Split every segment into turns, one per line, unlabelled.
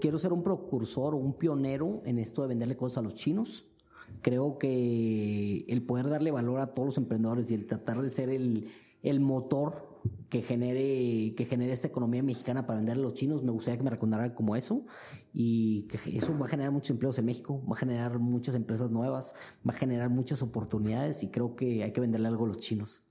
quiero ser un precursor o un pionero en esto de venderle cosas a los chinos. Creo que el poder darle valor a todos los emprendedores y el tratar de ser el, el motor que genere, que genere esta economía mexicana para venderle a los chinos, me gustaría que me recordaran como eso y que eso va a generar muchos empleos en México, va a generar muchas empresas nuevas, va a generar muchas oportunidades y creo que hay que venderle algo a los chinos.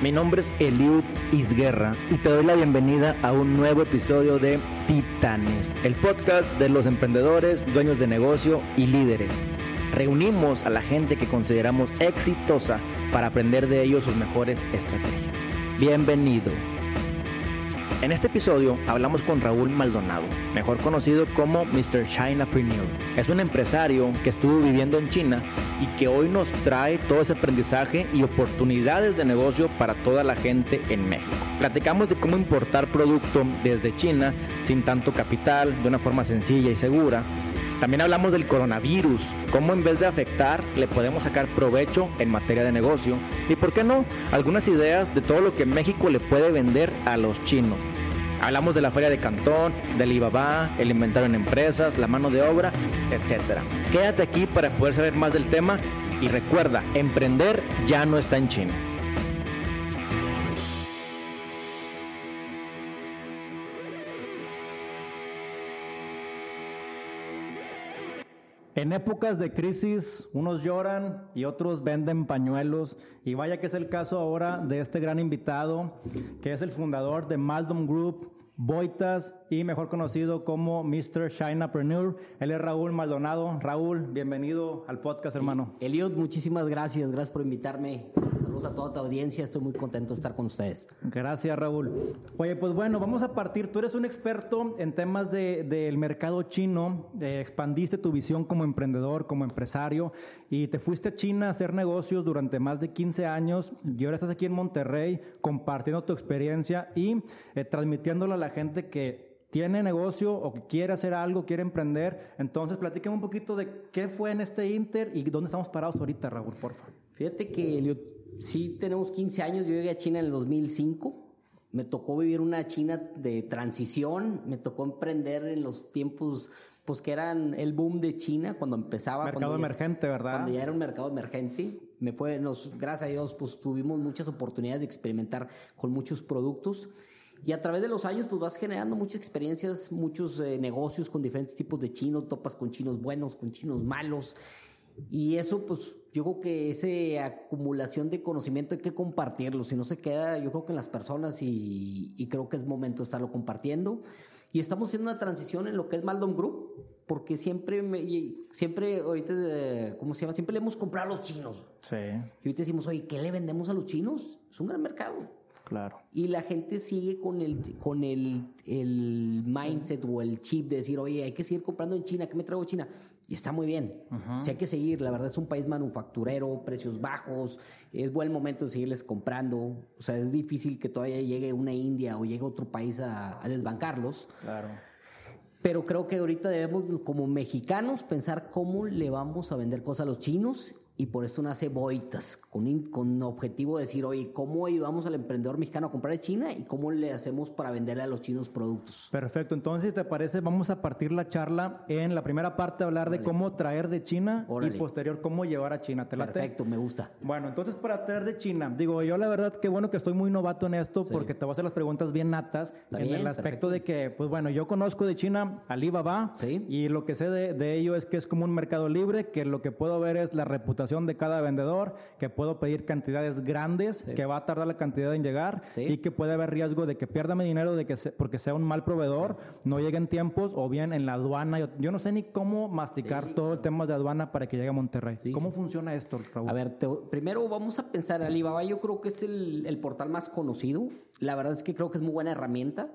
Mi nombre es Eliud Isguerra y te doy la bienvenida a un nuevo episodio de Titanes, el podcast de los emprendedores, dueños de negocio y líderes. Reunimos a la gente que consideramos exitosa para aprender de ellos sus mejores estrategias. Bienvenido. En este episodio hablamos con Raúl Maldonado, mejor conocido como Mr. Chinapreneur. Es un empresario que estuvo viviendo en China y que hoy nos trae todo ese aprendizaje y oportunidades de negocio para toda la gente en México. Platicamos de cómo importar producto desde China sin tanto capital, de una forma sencilla y segura también hablamos del coronavirus, cómo en vez de afectar le podemos sacar provecho en materia de negocio y, ¿por qué no?, algunas ideas de todo lo que México le puede vender a los chinos. Hablamos de la feria de Cantón, del Alibaba, el inventario en empresas, la mano de obra, etc. Quédate aquí para poder saber más del tema y recuerda, emprender ya no está en China. En épocas de crisis, unos lloran y otros venden pañuelos. Y vaya que es el caso ahora de este gran invitado, que es el fundador de Maldom Group, Boitas y mejor conocido como Mr. Chinapreneur. Él es Raúl Maldonado. Raúl, bienvenido al podcast, hermano.
Eliot, muchísimas gracias. Gracias por invitarme. Saludos a toda tu audiencia. Estoy muy contento de estar con ustedes.
Gracias, Raúl. Oye, pues bueno, vamos a partir. Tú eres un experto en temas del de, mercado chino. Eh, expandiste tu visión como emprendedor, como empresario y te fuiste a China a hacer negocios durante más de 15 años y ahora estás aquí en Monterrey compartiendo tu experiencia y eh, transmitiéndolo a la gente que tiene negocio o que quiere hacer algo, quiere emprender. Entonces, platícame un poquito de qué fue en este Inter y dónde estamos parados ahorita, Raúl, por favor.
Fíjate que sí tenemos 15 años, yo llegué a China en el 2005. Me tocó vivir una China de transición, me tocó emprender en los tiempos pues que eran el boom de China cuando empezaba.
Mercado emergente, ¿verdad?
Cuando ya era un mercado emergente. Me fue, nos, gracias a Dios, pues tuvimos muchas oportunidades de experimentar con muchos productos. Y a través de los años, pues vas generando muchas experiencias, muchos eh, negocios con diferentes tipos de chinos, topas con chinos buenos, con chinos malos. Y eso, pues yo creo que esa acumulación de conocimiento hay que compartirlo. Si no se queda, yo creo que en las personas y, y creo que es momento de estarlo compartiendo. Y estamos haciendo una transición en lo que es Maldon Group, porque siempre, me, siempre, ahorita, eh, ¿cómo se llama? Siempre le hemos comprado a los chinos.
Sí.
Y ahorita decimos, oye, ¿qué le vendemos a los chinos? Es un gran mercado.
Claro.
Y la gente sigue con el, con el, el mindset o el chip de decir, oye, hay que seguir comprando en China, ¿qué me traigo China? Y está muy bien. Sea, hay que seguir. La verdad es un país manufacturero, precios bajos, es buen momento de seguirles comprando. O sea, es difícil que todavía llegue una India o llegue otro país a, a desbancarlos.
Claro.
Pero creo que ahorita debemos, como mexicanos, pensar cómo le vamos a vender cosas a los chinos y por eso nace Boitas, con, con objetivo de decir, oye, ¿cómo ayudamos al emprendedor mexicano a comprar de China y cómo le hacemos para venderle a los chinos productos?
Perfecto, entonces, te parece, vamos a partir la charla en la primera parte, hablar de cómo traer de China y posterior cómo llevar a China. ¿Te
Perfecto, me gusta.
Bueno, entonces, para traer de China, digo, yo la verdad que bueno que estoy muy novato en esto porque te voy a hacer las preguntas bien natas en el aspecto de que, pues bueno, yo conozco de China Alibaba
¿Sí?
y lo que sé de, de ello es que es como un mercado libre, que lo que puedo ver es la reputación de cada vendedor, que puedo pedir cantidades grandes, que va a tardar la cantidad en llegar y que puede haber riesgo de que pierda mi dinero de que porque sea un mal proveedor, no llegue en tiempos o bien en la aduana. Yo, no sé ni cómo masticar todo el tema de aduana para que llegue a Monterrey. ¿Cómo funciona esto, Raúl?
A ver, primero vamos a pensar, Alibaba yo creo que es el, el, portal más conocido. La verdad es que creo que es muy buena herramienta.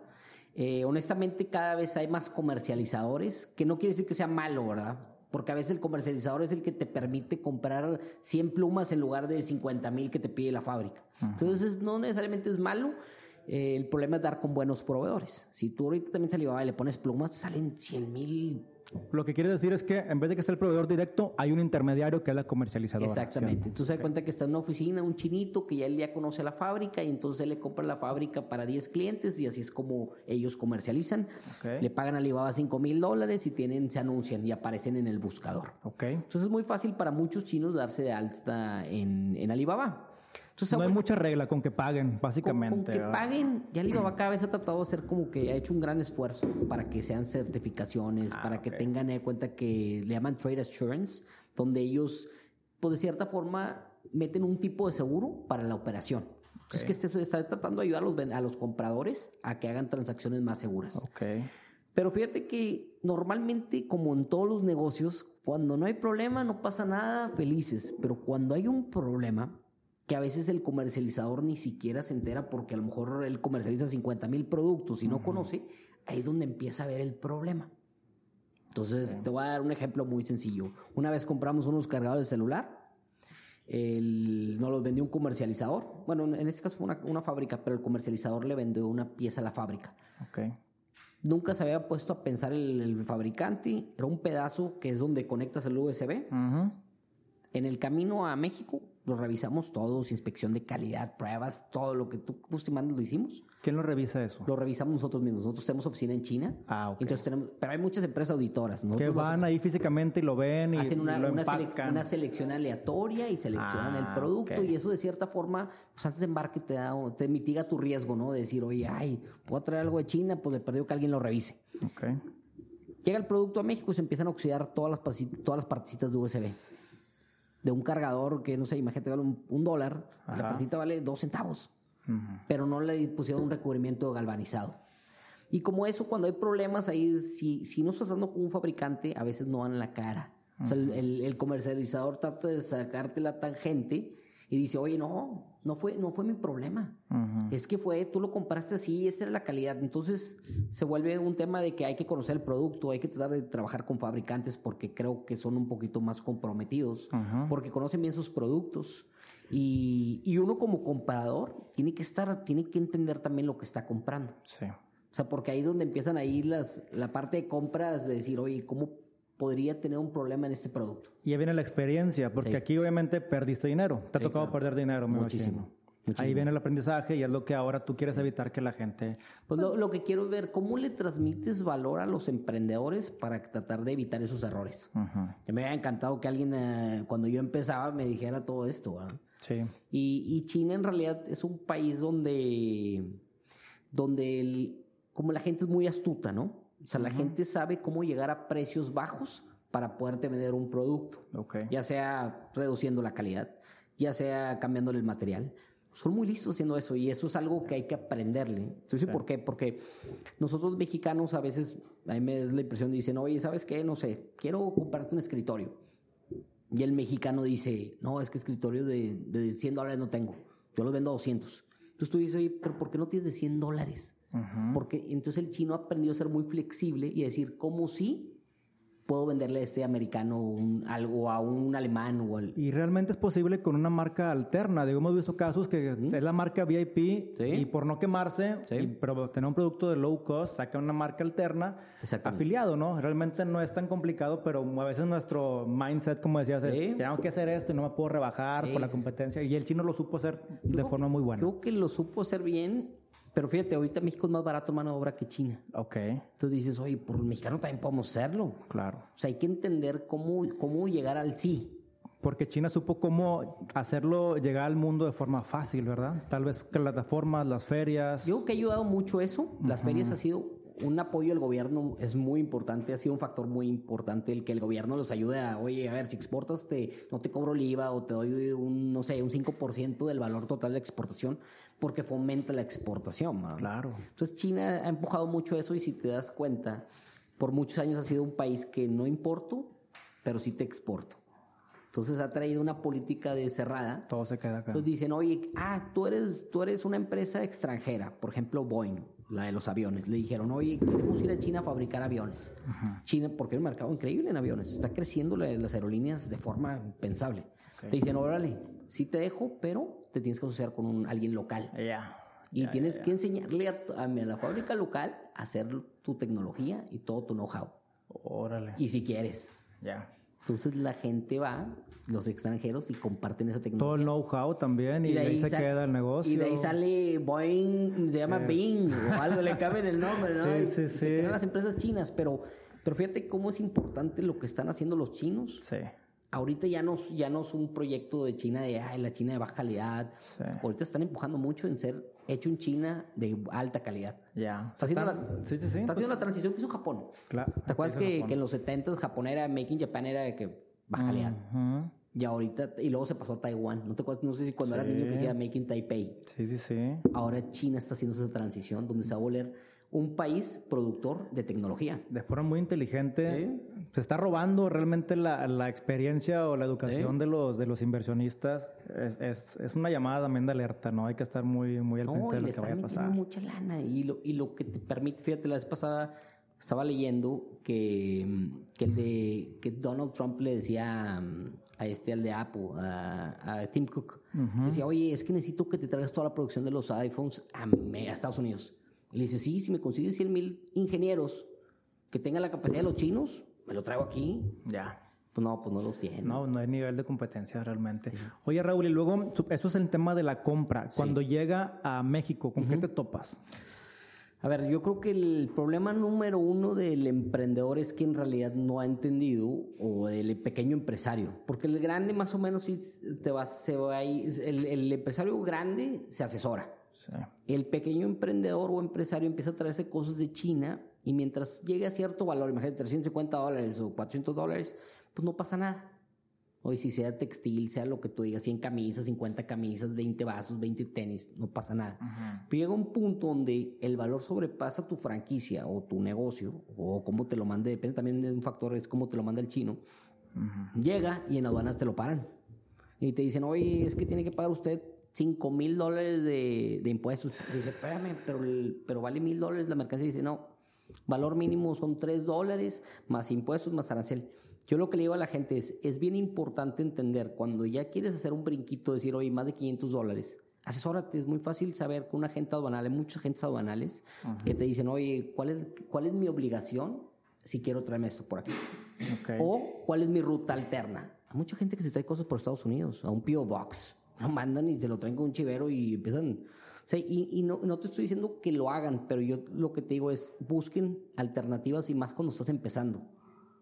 Eh, honestamente, cada vez hay más comercializadores, que no quiere decir que sea malo, ¿verdad? Porque a veces el comercializador es el que te permite comprar 100 plumas en lugar de 50 mil que te pide la fábrica. Entonces no necesariamente es malo. Eh, el problema es dar con buenos proveedores. Si tú ahorita también a Alibaba y le pones plumas, salen 100 mil.
Lo que quiere decir es que en vez de que esté el proveedor directo, hay un intermediario que es la comercializadora.
Exactamente. Entonces se da cuenta que está en una oficina, un chinito que ya él ya conoce la fábrica y entonces él le compra la fábrica para 10 clientes y así es como ellos comercializan. Le pagan a Alibaba 5 mil dólares y tienen, se anuncian y aparecen en el buscador.
Okay.
Entonces es muy fácil para muchos chinos darse de alta en, en Alibaba
no hay mucha regla con que paguen, básicamente.
Con, que paguen, ya Alibaba cada vez ha tratado de hacer como que ha hecho un gran esfuerzo para que sean certificaciones, ah, para que tengan en cuenta que le llaman Trade Assurance, donde ellos, pues de cierta forma, meten un tipo de seguro para la operación. Entonces, que este, está tratando de ayudar a los, a los compradores a que hagan transacciones más seguras.
Okay.
Pero fíjate que normalmente, como en todos los negocios, cuando no hay problema, no pasa nada, felices. Pero cuando hay un problema, que a veces el comercializador ni siquiera se entera porque a lo mejor él comercializa 50 mil productos y no conoce, ahí es donde empieza a ver el problema. Entonces, te voy a dar un ejemplo muy sencillo. Una vez compramos unos cargadores de celular, el, nos los vendió un comercializador. Bueno, en este caso fue una, una, fábrica, pero el comercializador le vendió una pieza a la fábrica.
Okay.
Nunca se había puesto a pensar el, el fabricante. Era un pedazo que es donde conectas el USB. En el camino a México lo revisamos todos, inspección de calidad, pruebas, todo lo que tú mandas lo hicimos.
¿Quién lo revisa eso?
Lo revisamos nosotros mismos. Nosotros tenemos oficina en China.
Ah, ok.
Entonces tenemos, pero hay muchas empresas auditoras.
que van ahí físicamente y lo ven y
hacen una,
lo
una, una, selección aleatoria y seleccionan el ah, producto y eso de cierta forma, pues antes de embarque te, da, te mitiga tu riesgo, ¿no? De decir, oye, ay, puedo traer algo de China, pues le perdió que alguien lo revise.
Ok.
Llega el producto a México y se empiezan a oxidar todas las, todas las partecitas de USB de un cargador que, no sé, imagínate, vale un, dólar, la partita vale dos centavos, pero no le pusieron un recubrimiento galvanizado. Y como eso, cuando hay problemas ahí, si, si no estás dando con un fabricante, a veces no van en la cara. O sea, el, el, comercializador trata de sacarte la tangente y dice, oye, no, no fue, no fue mi problema. Es que fue, tú lo compraste así, esa era la calidad. Entonces se vuelve un tema de que hay que conocer el producto, hay que tratar de trabajar con fabricantes porque creo que son un poquito más comprometidos, porque conocen bien sus productos. Y, y, uno como comprador tiene que estar, tiene que entender también lo que está comprando.
Sí.
O sea, porque ahí es donde empiezan a ir las, la parte de compras de decir, oye, ¿cómo podría tener un problema en este producto.
Y ahí viene la experiencia, porque aquí obviamente perdiste dinero. Te ha tocado perder dinero,
muchísimo,
Ahí viene el aprendizaje y es lo que ahora tú quieres evitar que la gente...
Pues lo, que quiero ver, ¿cómo le transmites valor a los emprendedores para tratar de evitar esos errores? Me había encantado que alguien, eh, cuando yo empezaba, me dijera todo esto.
Sí.
Y, China en realidad es un país donde, donde como la gente es muy astuta, ¿no? O sea, la gente sabe cómo llegar a precios bajos para poderte vender un producto. Ya sea reduciendo la calidad, ya sea cambiándole el material. Son muy listos haciendo eso y eso es algo que hay que aprenderle. Entonces, ¿por qué? Porque nosotros mexicanos a veces, a mí me da la impresión, dicen, oye, ¿sabes qué? No sé, quiero comprarte un escritorio. Y el mexicano dice, no, es que escritorios de, de 100 dólares no tengo. Yo los vendo a 200. Entonces tú dices, oye, pero ¿por qué no tienes de 100 dólares? Porque entonces el chino ha aprendido a ser muy flexible y decir, ¿cómo sí? puedo venderle a este americano un, algo a un alemán o al...
Y realmente es posible con una marca alterna. Digo, hemos visto casos que es la marca VIP y por no quemarse, pero tener un producto de low cost, saca una marca alterna afiliado, ¿no? Realmente no es tan complicado, pero a veces nuestro mindset, como decías, es tengo que hacer esto y no me puedo rebajar por la competencia. Y el chino lo supo hacer de forma muy buena.
Creo que lo supo hacer bien pero fíjate, ahorita México es más barato mano de obra que China.
Ok.
Entonces dices, oye, por el mexicano también podemos hacerlo.
Claro.
O sea, hay que entender cómo, cómo llegar al sí.
Porque China supo cómo hacerlo llegar al mundo de forma fácil, ¿verdad? Tal vez plataformas, las ferias.
Yo creo que ha ayudado mucho eso. Las ferias ha sido un apoyo del gobierno es muy importante, ha sido un factor muy importante el que el gobierno los ayude a, oye, a ver, si exportas, te, no te cobro el IVA o te doy un, no sé, un 5% del valor total de exportación porque fomenta la exportación.
Claro.
Entonces China ha empujado mucho eso y si te das cuenta, por muchos años ha sido un país que no importo, pero sí te exporto. Entonces ha traído una política de cerrada.
Todo se queda acá.
Entonces dicen, oye, ah, tú eres, tú eres una empresa extranjera, por ejemplo Boeing, la de los aviones. Le dijeron, oye, queremos ir a China a fabricar aviones. China, porque es un mercado increíble en aviones, está creciendo las aerolíneas de forma impensable. Te dicen, órale, sí te dejo, pero te tienes que asociar con un, alguien local.
Ya.
Y tienes que enseñarle a, a la fábrica local a hacer tu tecnología y todo tu know-how.
Órale.
Y si quieres.
Ya.
Entonces la gente va, los extranjeros, y comparten esa tecnología.
Todo el know-how también, y, de ahí, se queda el negocio.
Y de ahí sale Boeing, se llama Bing, o algo, le cambian el nombre, ¿no?
Sí, sí,
sí. Se quedan las empresas chinas, pero, pero fíjate cómo es importante lo que están haciendo los chinos.
Sí.
Ahorita ya no, ya no es un proyecto de China de Ay, la China de baja calidad.
Sí.
Ahorita están empujando mucho en ser hecho en China de alta calidad.
Ya.
Está haciendo, la,
sí, sí, sí.
está
pues,
haciendo la transición que hizo Japón.
claro.
¿Te acuerdas que, que en los 70 Japón era Make in Japan era de que baja calidad?
Ujú.
Y ahorita, y luego se pasó a Taiwán. ¿No te acuerdas? No sé si cuando eras
Sí.
niño que decía Make in Taipei.
Sí, sí, sí.
Ahora China está haciendo esa transición donde se va a volver un país productor de tecnología.
De forma muy inteligente. Se está robando realmente la, la experiencia o la educación de los de los inversionistas. Es, es, es una llamada también de alerta, ¿no? Hay que estar muy, muy al
No,
de lo que vaya a pasar.
mucha lana. Y lo, y lo que te permite, fíjate, la vez pasada estaba leyendo que, que el de que Donald Trump le decía mm, a este, al de Apple, a, a Tim Cook, decía, oye, es que necesito que te traigas toda la producción de los iPhones a Estados Unidos. Y le dice, sí, si me consigues 100 mil ingenieros que tengan la capacidad de los chinos, me lo traigo aquí.
Ya.
Pues no, pues no los tienen.
No, no hay nivel de competencia realmente. Oye, Raúl, y luego, eso es el tema de la compra. Cuando llega a México, ¿con qué te topas?
A ver, yo creo que el problema número uno del emprendedor es que en realidad no ha entendido, o del pequeño empresario, porque el grande más o menos sí te va, se va ahí, el, el empresario grande se asesora.
Sí.
El pequeño emprendedor o empresario empieza a traerse cosas de China y mientras llegue a cierto valor, imagínate 350 dólares o 400 dólares, pues no pasa nada. Hoy si sea textil, sea lo que tú digas, 100 camisas, 50 camisas, 20 vasos, 20 tenis, no pasa nada. Pero llega un punto donde el valor sobrepasa tu franquicia o tu negocio, o cómo te lo mande, depende también de un factor, es cómo te lo manda el chino. Llega y en aduanas te lo paran. Y te dicen, oye, es que tiene que pagar usted 5 mil dólares de, de impuestos. Y dice, espérame, pero, el- pero vale mil dólares la mercancía. Y dice, no, valor mínimo son 3 dólares, más impuestos, más arancel. Yo lo que le digo a la gente es, es bien importante entender, cuando ya quieres hacer un brinquito, decir, oye, más de 500 dólares, asesórate, es muy fácil saber que un agente aduanal, hay muchos agentes aduanales que te dicen, oye, ¿cuál es, ¿cuál es mi obligación si quiero traerme esto por aquí?
Ok.
O cuál es mi ruta alterna. Hay mucha gente que se trae cosas por Estados Unidos, a un P.O. Box. Lo mandan y se lo traen con un chivero y empiezan. O sea, y, y no, no te estoy diciendo que lo hagan, pero yo lo que te digo es busquen alternativas y más cuando estás empezando.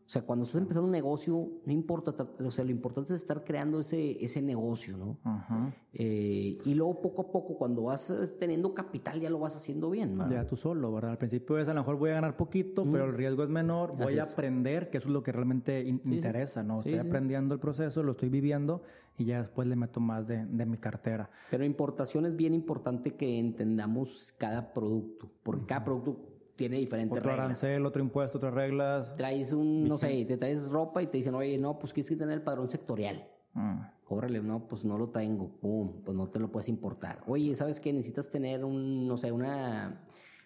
O sea, cuando estás empezando un negocio, no importa, o sea, lo importante es estar creando ese, ese negocio, ¿no?
Ajá.
Eh, y luego poco a poco, cuando vas eh, teniendo capital, ya lo vas haciendo bien, ¿verdad?
Ya tú solo, ¿verdad? Al principio es a lo mejor voy a ganar poquito, pero el riesgo es menor. Voy
Así
a
es.
aprender, que eso es lo que realmente in- interesa, ¿no?
Sí,
estoy
sí.
aprendiendo el proceso, lo estoy viviendo y ya después le meto más de, de mi cartera.
Pero importación es bien importante que entendamos cada producto, porque cada producto tiene diferentes
Otro
reglas.
arancel, otro impuesto, otras reglas.
Traes un, no sé, te traes ropa y te dicen, oye, no, pues quieres que tener el padrón sectorial.
Mm.
Órale, no, pues no lo tengo. Pum, pues no te lo puedes importar. Oye, ¿sabes qué? Necesitas tener un, no sé, una,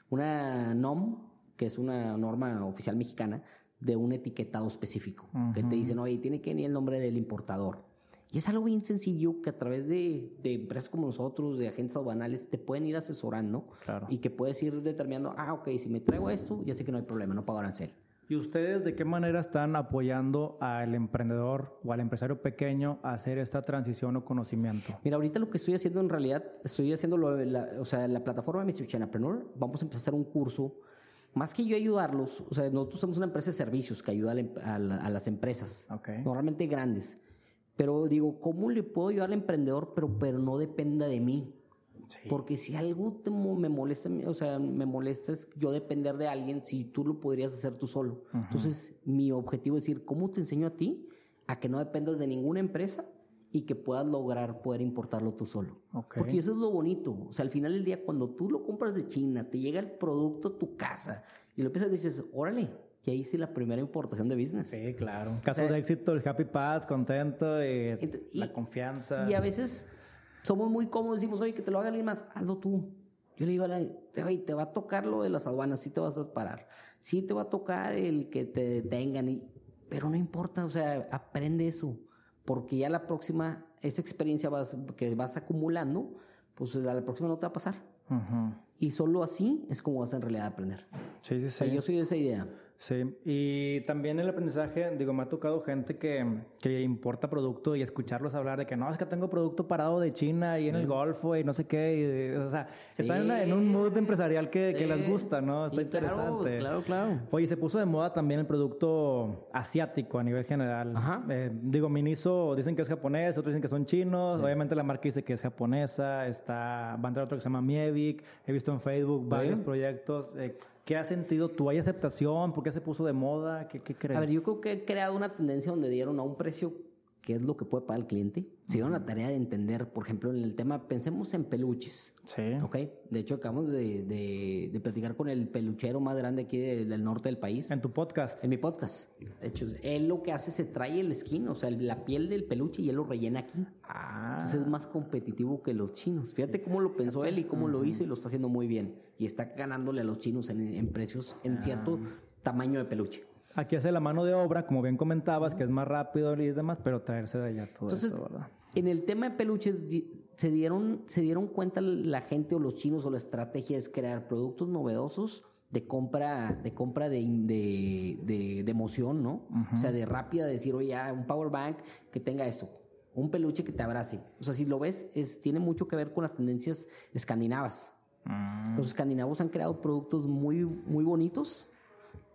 una NOM, que es una norma oficial mexicana, de un etiquetado específico. Que te dicen, oye, tiene que venir el nombre del importador. Y es algo bien sencillo que a través de, de empresas como nosotros, de agentes aduanales, te pueden ir asesorando.
Claro.
Y que puedes ir determinando, ah, ok, si me traigo esto, ya sé que no hay problema, no pago arancel.
¿Y ustedes de qué manera están apoyando al emprendedor o al empresario pequeño a hacer esta transición o conocimiento?
Mira, ahorita lo que estoy haciendo en realidad, estoy haciendo lo de la, o sea, la plataforma de Mr. Chanapreneur, vamos a empezar a hacer un curso. Más que yo ayudarlos, o sea, nosotros somos una empresa de servicios que ayuda a, la a la- a las empresas,
Ok.
normalmente grandes. Pero digo, ¿cómo le puedo ayudar al emprendedor, pero, pero no dependa de mí? Porque si algo te me molesta, o sea, me molesta es yo depender de alguien si tú lo podrías hacer tú solo. Entonces, mi objetivo es decir, ¿cómo te enseño a ti a que no dependas de ninguna empresa y que puedas lograr poder importarlo tú solo? Porque eso es lo bonito. O sea, al final del día, cuando tú lo compras de China, te llega el producto a tu casa y lo empiezas y dices, órale, ya hice la primera importación de business.
Sí, claro. Casos
O sea-
de éxito, el happy path, contento, y
Ent- y-
la confianza.
Y a veces somos muy cómodos, decimos, oye, que te lo haga alguien más, hazlo tú. Yo le digo a la oye, te va a tocar lo de las aduanas, sí te vas a parar, sí te va a tocar el que te detengan, y, pero no importa, o sea, aprende eso, porque ya la próxima, esa experiencia vas, que vas acumulando, pues a la próxima no te va a pasar. Y solo así es como vas a en realidad aprender.
Sí, sí, sí.
yo soy de esa idea.
Sí, y también el aprendizaje, digo, me ha tocado gente que, que importa producto y escucharlos hablar de que no, es que tengo producto parado de China y en el Golfo y no sé qué. o sea, están en, un mood empresarial que, que les gusta, ¿no? Está interesante.
Claro, claro,
Oye, se puso de moda también el producto asiático a nivel general. Ajá. Eh, digo, Miniso dicen que es japonés, otros dicen que son chinos. Obviamente la marca dice que es japonesa. Está, va a entrar otro que se llama Mievik. He visto en Facebook varios proyectos. Eh, ¿Qué has sentido tú? ¿Hay aceptación? ¿Por qué se puso de moda? ¿Qué, crees?
A ver, yo creo que he creado una tendencia donde dieron a un precio qué es lo que puede pagar el cliente. Se dieron la tarea de entender, por ejemplo, en el tema, pensemos en peluches.
Sí.
Ok. De hecho, acabamos de, de, platicar con el peluchero más grande aquí del, norte del país.
En tu podcast.
En mi podcast. De hecho, él lo que hace se trae el skin, o sea, la piel del peluche y él lo rellena aquí. Ah. Entonces es más competitivo que los chinos. Fíjate cómo lo pensó él y cómo lo hizo y lo está haciendo muy bien. Y está ganándole a los chinos en, precios, en cierto ah. tamaño de peluche.
Aquí hace la mano de obra, como bien comentabas, que es más rápido y demás, pero traerse de allá todo eso, ¿verdad?
En el tema de peluches, se dieron, se dieron cuenta la gente o los chinos o la estrategia es crear productos novedosos de compra, de compra de, de, de, emoción, ¿no? O sea, de rápida decir, oye, un power bank que tenga esto, un peluche que te abrace. O sea, si lo ves, es, tiene mucho que ver con las tendencias escandinavas. Mm. Los escandinavos han creado productos muy, muy bonitos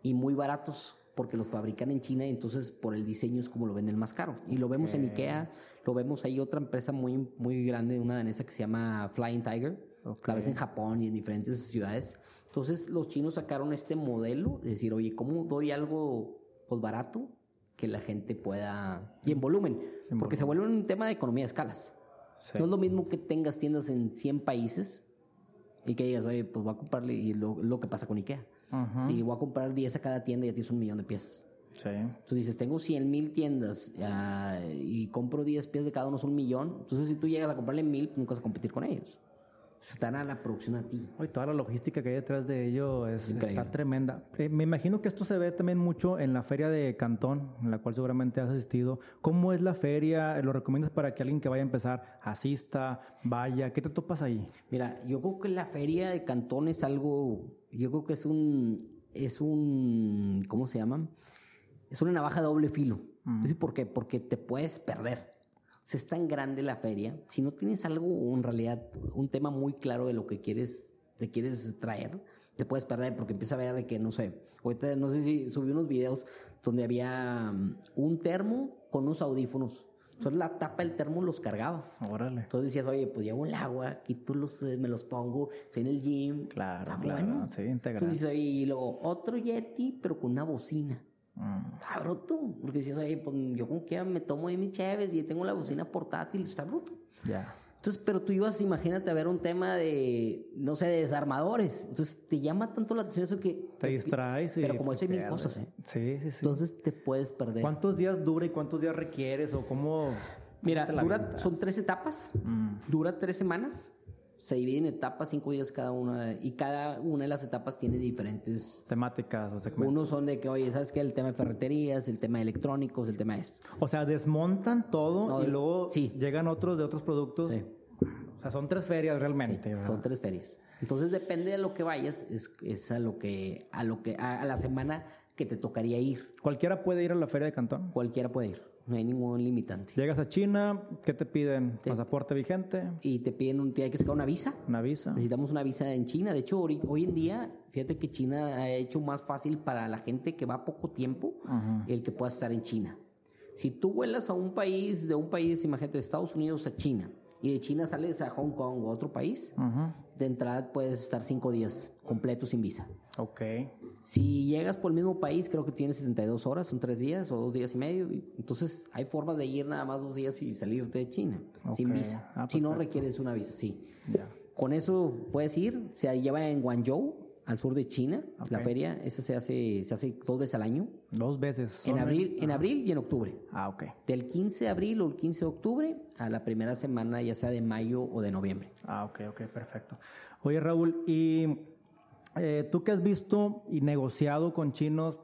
y muy baratos porque los fabrican en China y entonces por el diseño es como lo venden más caro. Y lo vemos en Ikea, lo vemos ahí otra empresa muy, muy grande, una danesa que se llama Flying Tiger, la ves en Japón y en diferentes ciudades. Entonces los chinos sacaron este modelo de decir, oye, ¿cómo doy algo pues barato que la gente pueda... y en volumen, porque se vuelve un tema de economía de escalas. No es lo mismo que tengas tiendas en 100 países y que digas, oye, pues voy a comprarle, y lo, lo que pasa con Ikea y voy a comprar 10 a cada tienda y ya tienes un millón de piezas.
Sí.
Entonces dices, tengo 100 mil tiendas y compro 10 piezas de cada uno, es un millón. Entonces si tú llegas a comprarle mil, pues nunca vas a competir con ellos. Están a la producción a ti.
Y toda la logística que hay detrás de ello es, está tremenda. Eh, me imagino que esto se ve también mucho en la feria de Cantón, en la cual seguramente has asistido. ¿Cómo es la feria? ¿Lo recomiendas para que alguien que vaya a empezar asista, vaya? ¿Qué te topas ahí?
Mira, yo creo que la feria de Cantón es algo yo creo que es un, es un, ¿cómo se llama? Es una navaja de doble filo. Mm. ¿Por qué? Porque te puedes perder. Sea, es tan grande la feria. Si no tienes algo, en realidad, un tema muy claro de lo que quieres, te quieres traer, te puedes perder porque empieza a ver de que, no sé, ahorita no sé si subí unos videos donde había mm, un termo con unos audífonos entonces la tapa del termo los cargaba.
Órale.
Entonces decías, oye, pues llevo el agua, aquí tú los, eh, me los pongo, estoy en el gym.
Claro, está claro. Bueno. Sí,
integrado. Entonces dices, y luego otro Yeti, pero con una bocina. Mm. Está bruto. Porque decías, oye, pues yo como que me tomo de mis cheves y tengo la bocina portátil, está bruto.
Ya.
Entonces, pero tú ibas, imagínate, a ver un tema de, no sé, de desarmadores. Entonces, te llama tanto la atención eso que...
Te distraes.
Pero como eso hay mil cosas, ¿eh?
Sí, sí, sí.
Entonces, te puedes perder.
¿Cuántos días dura y cuántos días requieres o cómo...?
Mira, dura, son tres etapas. Mm. Dura tres semanas. Se divide en etapas, cinco días cada una. Y cada una de las etapas tiene diferentes...
Temáticas o segmentos.
Unos son de que, oye, ¿sabes qué? El tema de ferreterías, el tema de electrónicos, el tema de esto.
O sea, desmontan todo y luego llegan otros de otros productos. Sí. O sea, son tres ferias realmente.
son tres ferias. Entonces depende de lo que vayas, es, es a lo que, a lo que, a, la semana que te tocaría ir.
¿Cualquiera puede ir a la feria de Cantón?
Cualquiera puede ir. No hay ningún limitante.
Llegas a China, ¿qué te piden? ¿Pasaporte vigente?
Y te piden un, hay que sacar una visa.
Una visa.
Necesitamos una visa en China. De hecho, hoy, hoy en día, fíjate que China ha hecho más fácil para la gente que va poco tiempo el que pueda estar en China. Si tú vuelas a un país, de un país, imagínate, de Estados Unidos a China, y de China sales a Hong Kong o otro país, de entrada puedes estar cinco días completos sin visa.
Ok.
Si llegas por el mismo país, creo que tienes 72 horas, son tres días o dos días y medio. entonces hay formas de ir nada más dos días y salirte de China sin visa. Ah, si no requieres una visa, sí. Con eso puedes ir. Se lleva en Guangzhou, al sur de China. La feria, esa se hace, se hace dos veces al año.
Dos veces.
En abril, en abril y en octubre.
Ah, ok.
Del 15 de abril o el 15 de octubre a la primera semana, ya sea de mayo o de noviembre.
Ah, ok, ok, perfecto. Oye, Raúl, y eh, tú que has visto y negociado con chinos,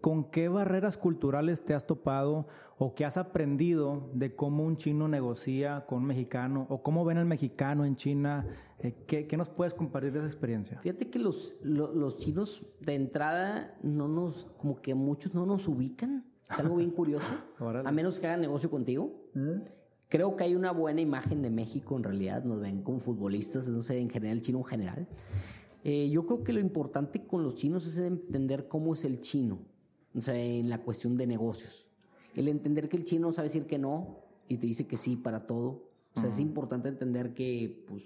¿con qué barreras culturales te has topado o qué has aprendido de cómo un chino negocia con un mexicano o cómo ven al mexicano en China? Eh, ¿qué, ¿qué, nos puedes compartir de esa experiencia?
Fíjate que los, los, los, chinos de entrada no nos, como que muchos no nos ubican. Es algo bien curioso. a menos que hagan negocio contigo. ¿Mm? Creo que hay una buena imagen de México en realidad. Nos ven como futbolistas, no sé, en general, el chino en general. Eh, yo creo que lo importante con los chinos es entender cómo es el chino, o sea, en la cuestión de negocios. El entender que el chino sabe decir que no y te dice que sí para todo. O sea, es importante entender que, pues,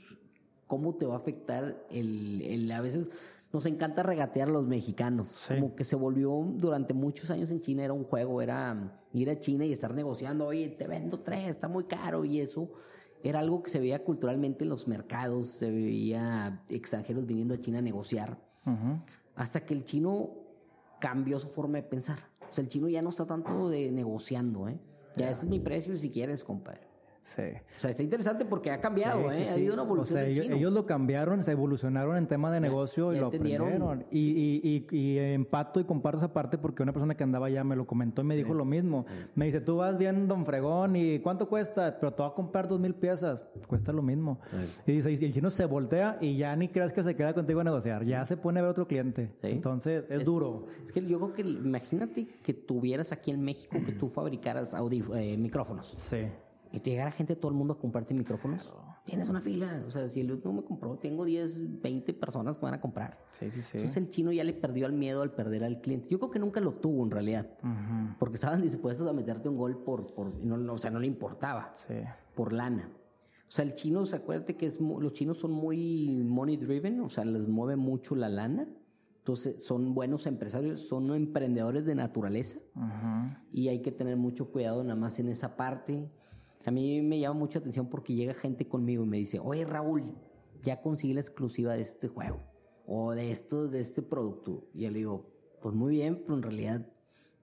cómo te va a afectar el, el a veces nos encanta regatear a los mexicanos. Como que se volvió durante muchos años en China, era un juego, era ir a China y estar negociando, oye, te vendo tres, está muy caro y eso era algo que se veía culturalmente en los mercados, se veía extranjeros viniendo a China a negociar, hasta que el chino cambió su forma de pensar. O sea, el chino ya no está tanto de negociando, ¿eh? Ya ese es mi precio si quieres, compadre.
Sí.
O sea, está interesante porque ha cambiado, ¿eh? ha habido una evolución. O sea,
ellos, ellos, lo cambiaron, se evolucionaron en tema de negocio y lo aprendieron. Y, y, y, y, empato y comparto esa parte porque una persona que andaba allá me lo comentó y me dijo lo mismo. Me dice, tú vas bien, don Fregón, ¿y cuánto cuesta? Pero te va a comprar dos mil piezas. Cuesta lo mismo. Y dice, y el chino se voltea y ya ni crees que se queda contigo a negociar. Ya se pone a ver otro cliente. Entonces, es, duro.
Es que yo creo que, imagínate que tuvieras aquí en México que tú fabricaras eh, micrófonos.
Sí
y te llegara gente, todo el mundo a comprarte micrófonos. Tienes una fila. O sea, si el no me compró, tengo 10, 20 personas que van a comprar.
Sí, sí, sí.
Entonces el chino ya le perdió el miedo al perder al cliente. Yo creo que nunca lo tuvo en realidad. Porque estaban dispuestos a meterte un gol por, por no, o sea, no le importaba.
Sí.
Por lana. O sea, el chino, acuérdate que es, los chinos son muy money driven, o sea, les mueve mucho la lana. Entonces, son buenos empresarios, son emprendedores de naturaleza. Y hay que tener mucho cuidado nada más en esa parte. A mí me llama mucha atención porque llega gente conmigo y me dice, oye Raúl, ya conseguí la exclusiva de este juego o de esto, de este producto. Y yo le digo, pues muy bien, pero en realidad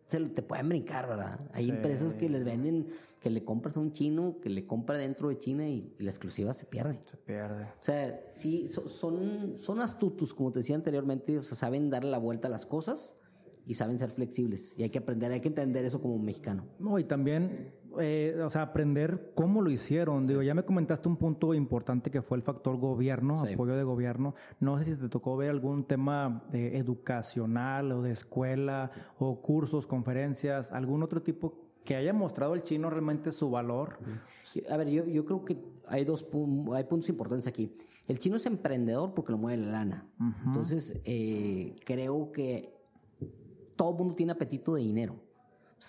se te pueden brincar, ¿verdad? Hay empresas que les venden, que le compras a un chino, que le compra dentro de China y, la exclusiva se pierde.
Se pierde. O
sea, sí, son, son astutos, como te decía anteriormente, o sea, saben darle la vuelta a las cosas y saben ser flexibles. Y hay que aprender, hay que entender eso como mexicano.
No, y también eh, o sea, aprender cómo lo hicieron. Digo, ya me comentaste un punto importante que fue el factor gobierno, apoyo de gobierno. No sé si te tocó ver algún tema educacional o de escuela o cursos, conferencias, algún otro tipo que haya mostrado el chino realmente su valor.
a ver, yo, yo creo que hay dos hay puntos importantes aquí. El chino es emprendedor porque lo mueve la lana. Entonces, eh, creo que todo el mundo tiene apetito de dinero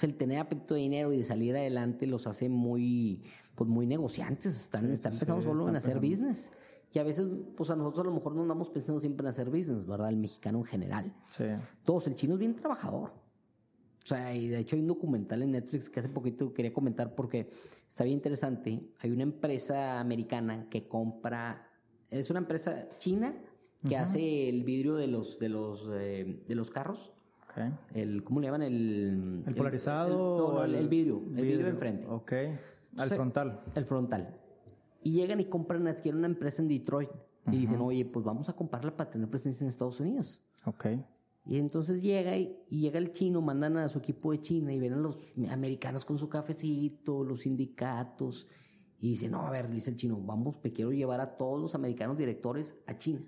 el tener apetito de dinero y de salir adelante los hace muy, pues muy negociantes. Están, están pensando solo en hacer business. Y a veces, pues a nosotros a lo mejor no andamos pensando siempre en hacer business, ¿verdad? El mexicano en general.
Sí.
Todos, el chino es bien trabajador. O sea, y de hecho hay un documental en Netflix que hace poquito quería comentar porque está bien interesante. Hay una empresa americana que compra, es una empresa china que hace el vidrio de los, de los, eh, de los carros el, ¿Cómo le llaman? El,
¿El polarizado.
El, el, vidrio, el vidrio enfrente.
Ok. Al frontal.
El frontal. Y llegan y compran, adquieren una empresa en Detroit. Y dicen, oye, pues vamos a comprarla para tener presencia en Estados Unidos.
Ok.
Y entonces llega y, llega el chino, mandan a su equipo de China y ven a los americanos con su cafecito, los sindicatos. Y dicen, no, a ver, dice el chino, vamos, me quiero llevar a todos los americanos directores a China.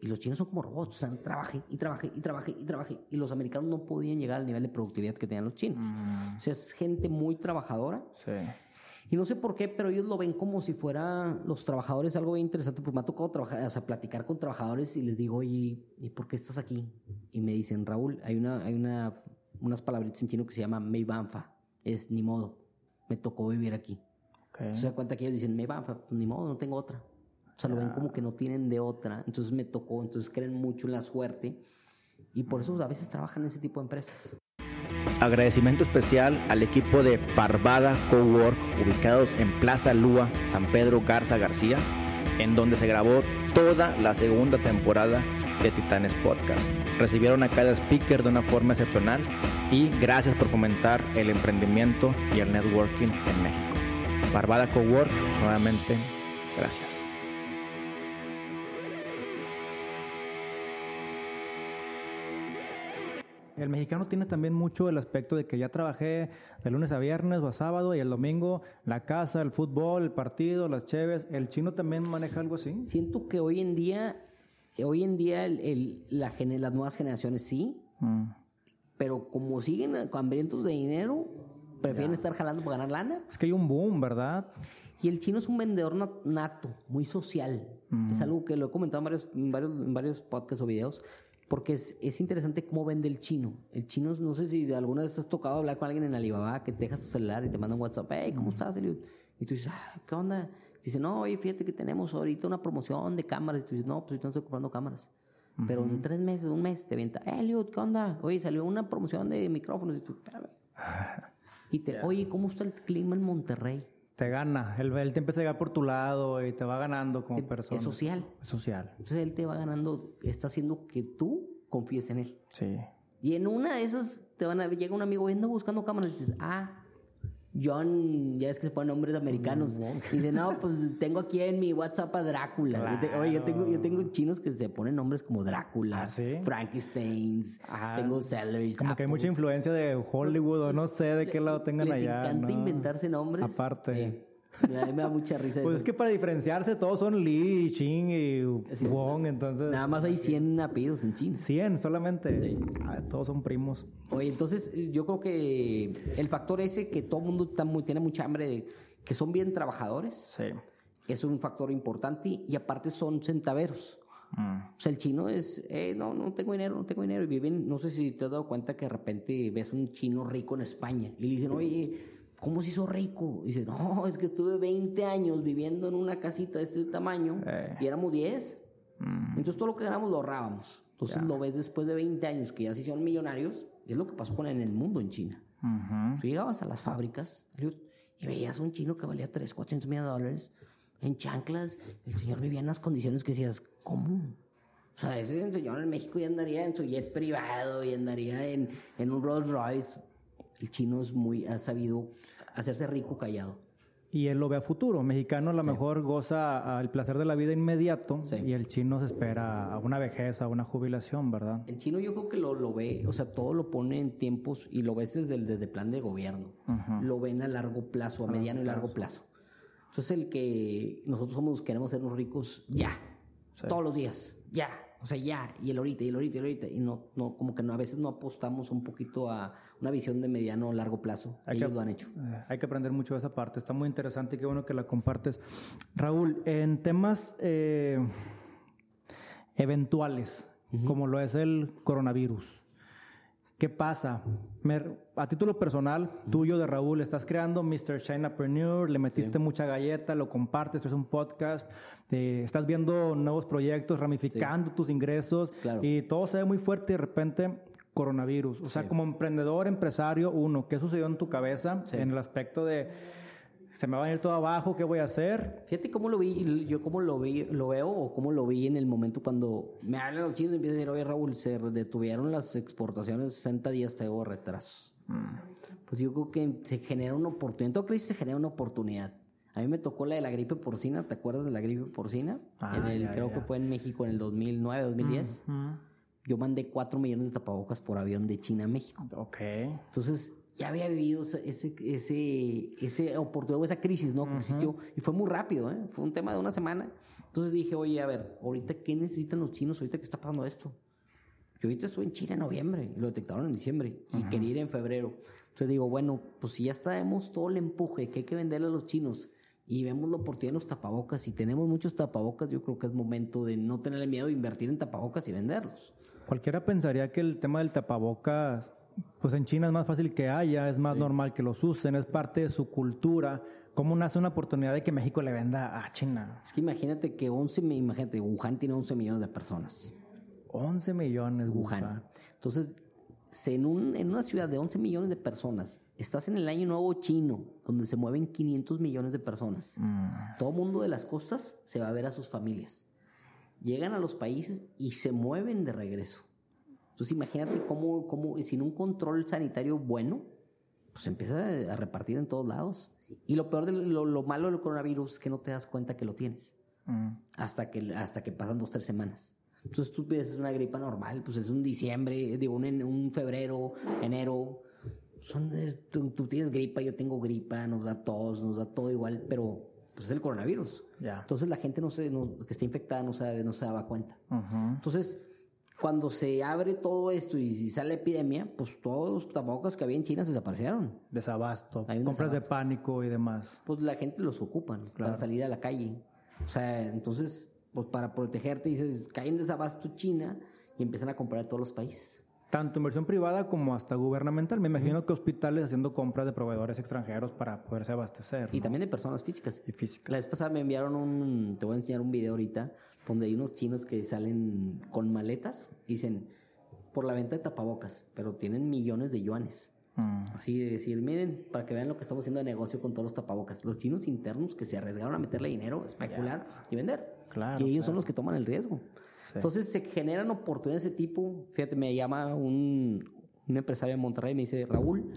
Y los chinos son como robots, o sea, trabaje y trabaje y trabaje y trabaje. Y los americanos no podían llegar al nivel de productividad que tenían los chinos. Mm. O sea, es gente muy trabajadora.
Sí.
Y no sé por qué, pero ellos lo ven como si fuera los trabajadores algo bien interesante, porque me ha tocado trabajar, o sea, platicar con trabajadores y les digo, oye, ¿y por qué estás aquí? Y me dicen, Raúl, hay una, hay una, unas palabritas en chino que se llama Meibanfa. Es ni modo, me tocó vivir aquí. Okay. Se da cuenta que ellos dicen, Meibanfa, pues ni modo, no tengo otra. O sea, lo ven como que no tienen de otra. Entonces me tocó, entonces creen mucho en la suerte. Y por eso a veces trabajan en ese tipo de empresas.
Agradecimiento especial al equipo de Parvada Cowork, ubicados en Plaza Lúa, San Pedro Garza García, en donde se grabó toda la segunda temporada de Titanes Podcast. Recibieron a cada speaker de una forma excepcional y gracias por fomentar el emprendimiento y el networking en México. Parvada Cowork, nuevamente, gracias. El mexicano tiene también mucho el aspecto de que ya trabajé de lunes a viernes o a sábado y el domingo la casa, el fútbol, el partido, las cheves. ¿El chino también maneja algo así?
Siento que hoy en día, hoy en día el, la, las nuevas generaciones sí, mm. pero como siguen hambrientos de dinero, prefieren estar jalando para ganar lana.
Es que hay un boom, ¿verdad?
Y el chino es un vendedor nato, muy social. Es algo que lo he comentado en varios, en varios, en varios podcasts o videos, porque es, es, interesante cómo vende el chino. El chino, no sé si alguna vez has tocado hablar con alguien en Alibaba que te dejas tu celular y te manda un WhatsApp, hey, ¿cómo estás, Eliud? Y tú dices, ah, ¿qué onda? Dice, no, oye, fíjate que tenemos ahorita una promoción de cámaras. Y tú dices, no, pues yo no estoy comprando cámaras. Pero en tres meses, un mes, te vienta, hey, Eliud, ¿qué onda? Oye, salió una promoción de micrófonos. Y tú, espérame. y te, oye, ¿cómo está el clima en Monterrey?
Te gana. Él, él, te empieza a llegar por tu lado y te va ganando como persona.
Es social.
Es social.
Entonces él te va ganando, está haciendo que tú confíes en él.
Sí.
Y en una de esas te van a llega un amigo viendo buscando cámaras y dices, ah, John, ya es que se ponen nombres americanos. Y dice, no, pues tengo aquí en mi WhatsApp a Drácula. oye, yo tengo, yo tengo chinos que se ponen nombres como Drácula, ¿Ah, Frankensteins, tengo Sellers.
Como que hay mucha influencia de Hollywood o no sé de qué lado tengan allá.
Les encanta inventarse nombres.
Aparte.
A mí me da mucha risa.
Pues es que para diferenciarse todos son Li, Ching y Wong, entonces...
Nada más hay 100 apellidos en China.
100 solamente. Ah, todos son primos.
Oye, entonces yo creo que el factor ese que todo el mundo está muy, tiene mucha hambre de que son bien trabajadores.
Sí.
Es un factor importante y aparte son centaveros. Mm. O sea, el chino es, eh, no, no tengo dinero, no tengo dinero. Y viven, no sé si te has dado cuenta que de repente ves un chino rico en España y le dicen, oye ¿Cómo se hizo rico? Y dice, no, es que estuve 20 años viviendo en una casita de este tamaño eh. y éramos 10. Mm. Entonces todo lo que ganamos lo ahorrábamos. Entonces lo ves después de 20 años que ya se hicieron millonarios. Y es lo que pasó con en el mundo en China. Tú llegabas a las fábricas y veías a un chino que valía 3, 400 mil dólares en chanclas. El señor vivía en unas condiciones que decías, ¿cómo? O sea, ese señor en México ya andaría en su jet privado y andaría en, en un Rolls Royce. El chino es muy, ha sabido hacerse rico callado.
Y él lo ve a futuro. Mexicano a lo mejor goza el placer de la vida inmediato y el chino se espera a una vejez, a una jubilación, ¿verdad?
El chino yo creo que lo, lo ve, o sea, todo lo pone en tiempos y lo ves desde el desde plan de gobierno. Lo ven a largo plazo, a, mediano y largo plazo. Entonces el que nosotros somos, queremos ser ricos ya, todos los días, ya. O sea, ya, y el ahorita, y el ahorita, y el ahorita. Y no, no, como que no, a veces no apostamos un poquito a una visión de mediano o largo plazo. Hay Ellos lo han hecho.
Eh, hay que aprender mucho de esa parte. Está muy interesante y qué bueno que la compartes. Raúl, en temas eh, eventuales, como lo es el coronavirus, ¿Qué pasa? a título personal, tuyo de Raúl, estás creando Mr. Chinapreneur, le metiste mucha galleta, lo compartes, es un podcast, eh, estás viendo nuevos proyectos, ramificando tus ingresos y todo se ve muy fuerte y de repente coronavirus. O sea, como emprendedor, empresario, uno, ¿qué sucedió en tu cabeza en el aspecto de se me va a ir todo abajo, ¿qué voy a hacer?
Fíjate cómo lo vi, yo cómo lo vi, lo veo o cómo lo vi en el momento cuando me hablan los chinos y empiezan a decir, oye Raúl, se detuvieron las exportaciones 60 días, tengo retrasos. Mm. Pues yo creo que se genera una oportunidad, en toda crisis se genera una oportunidad. A mí me tocó la de la gripe porcina, ¿te acuerdas de la gripe porcina? Ah, en el, creo que fue en México en el 2009, 2010. Mm, mm. Yo mandé 4 millones de tapabocas por avión de China a México.
Ok.
Entonces, ya había vivido ese, ese, ese oportunidad, esa crisis, ¿no? Que existió. Y fue muy rápido, ¿eh? Fue un tema de una semana. Entonces dije, oye, a ver, ahorita, ¿qué necesitan los chinos ahorita que está pasando esto? Yo ahorita estuve en China en noviembre y lo detectaron en diciembre y quería ir en febrero. Entonces digo, bueno, pues si ya traemos todo el empuje que hay que venderle a los chinos y vemos la oportunidad de los tapabocas y tenemos muchos tapabocas, yo creo que es momento de no tenerle miedo de invertir en tapabocas y venderlos.
Cualquiera pensaría que el tema del tapabocas pues en China es más fácil que haya, es más normal que los usen, es parte de su cultura. ¿Cómo nace una oportunidad de que México le venda a China?
Es que imagínate que 11, imagínate, Wuhan tiene 11 millones de personas.
11 millones, Wuhan.
Entonces, en, un, en una ciudad de 11 millones de personas, estás en el año nuevo chino, donde se mueven 500 millones de personas. Mm. Todo mundo de las costas se va a ver a sus familias. Llegan a los países y se mueven de regreso. Entonces imagínate cómo, cómo sin un control sanitario bueno, pues empieza a repartir en todos lados. Y lo peor de lo, malo del coronavirus es que no te das cuenta que lo tienes. Mm. Hasta, que, hasta que pasan dos, tres semanas. Entonces tú piensas una gripa normal, pues es un diciembre, digo, un, un febrero, enero. Son, es- tú, tú tienes gripa, yo tengo gripa, nos da tos, nos da todo igual, pero pues es el coronavirus.
Ya.
Entonces la gente no se, no- que está infectada no se, no se daba cuenta.
Ujú.
Entonces, cuando se abre todo esto y, sale la epidemia, pues todos los tapabocas que había en China se desaparecieron.
Desabasto, compras de pánico y demás.
Pues la gente los ocupan para salir a la calle. O sea, entonces, pues para protegerte, dices, cae en desabasto China y empiezan a comprar de todos los países.
Tanto inversión privada como hasta gubernamental. Me imagino que hospitales haciendo compras de proveedores extranjeros para poderse abastecer.
Y
¿no?
también de personas físicas.
Y físicas.
La vez pasada me enviaron un, te voy a enseñar un video ahorita, donde hay unos chinos que salen con maletas y dicen, por la venta de tapabocas, pero tienen millones de yuanes.
Mm.
Así de decir, miren, para que vean lo que estamos haciendo de negocio con todos los tapabocas. Los chinos internos que se arriesgaron a meterle dinero, especular y vender.
Claro,
y ellos son los que toman el riesgo.
Sí.
Entonces se generan oportunidades de ese tipo. Fíjate, me llama un, un empresario de Monterrey y me dice, Raúl,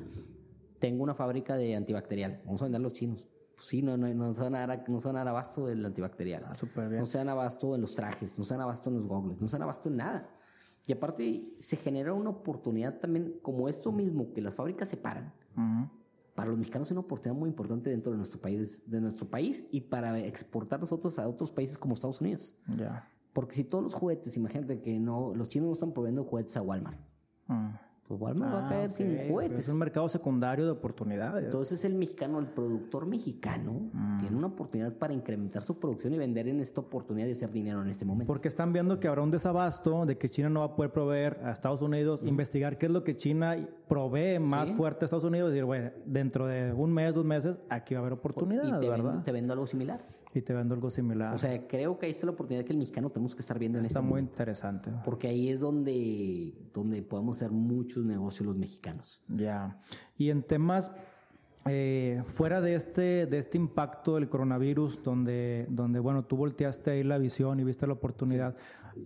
tengo una fábrica de antibacterial. Vamos a vender a los chinos. Pues sí, no, no, no, se van a dar, no se van a dar abasto del antibacterial.
Ah, bien.
No se dan abasto en los trajes, no se dan abasto en los gogles, no se dan abasto en nada. Y aparte se genera una oportunidad también, como esto mismo, que las fábricas se paran. Para los mexicanos es una oportunidad muy importante dentro de nuestro país, de nuestro país y para exportar nosotros a otros países como Estados Unidos.
Ya.
Porque si todos los juguetes, imagínate que no, los chinos no están proveyendo juguetes a Walmart.
Mm.
Pues Walmart va a
Ah,
caer sin juguetes.
Es un mercado secundario de oportunidades.
Entonces el mexicano, el productor mexicano,
Mm.
tiene una oportunidad para incrementar su producción y vender en esta oportunidad de hacer dinero en este momento.
Porque están viendo que habrá un desabasto, de que China no va a poder proveer a Estados Unidos, investigar qué es lo que China provee más
Sí.
fuerte a Estados Unidos y decir, bueno, dentro de un mes, dos meses, aquí va a haber
y
oportunidad,
te
¿verdad?
vendo, te vendo algo similar.
Y te vendo algo similar.
O sea, creo que ahí está la oportunidad que el mexicano tenemos que estar viendo en
Está
este
muy
momento.
interesante.
Porque ahí es donde, donde podemos hacer muchos negocios los mexicanos.
Ya. Y en temas eh, fuera de este, de este impacto del coronavirus, donde, donde, bueno, tú volteaste ahí la visión y viste la oportunidad.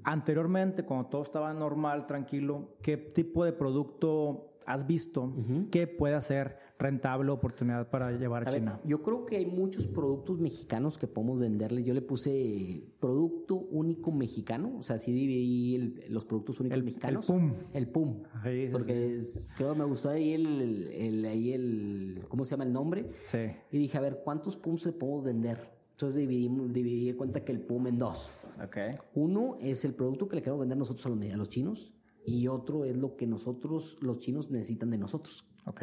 Anteriormente, cuando todo estaba normal, tranquilo, ¿qué tipo de producto has visto que pueda ser rentable oportunidad para llevar a,
A ver,
China?
yo creo que hay muchos productos mexicanos que podemos venderle. Yo le puse producto único mexicano, o sea, sí dividí el- los productos únicos mexicanos.
PUM.
El PUM.
Ahí, sí,
porque es- creo que me gustó ahí el, el- ahí el, ¿cómo se llama el nombre?
Sí.
Y dije, a ver, ¿cuántos PUMs se podemos vender? Entonces dividí, dividí cuenta que el PUM en dos.
Ok.
Uno es el producto que le queremos vender nosotros a los, a los chinos y otro es lo que nosotros, los chinos, necesitan de nosotros.
Ok.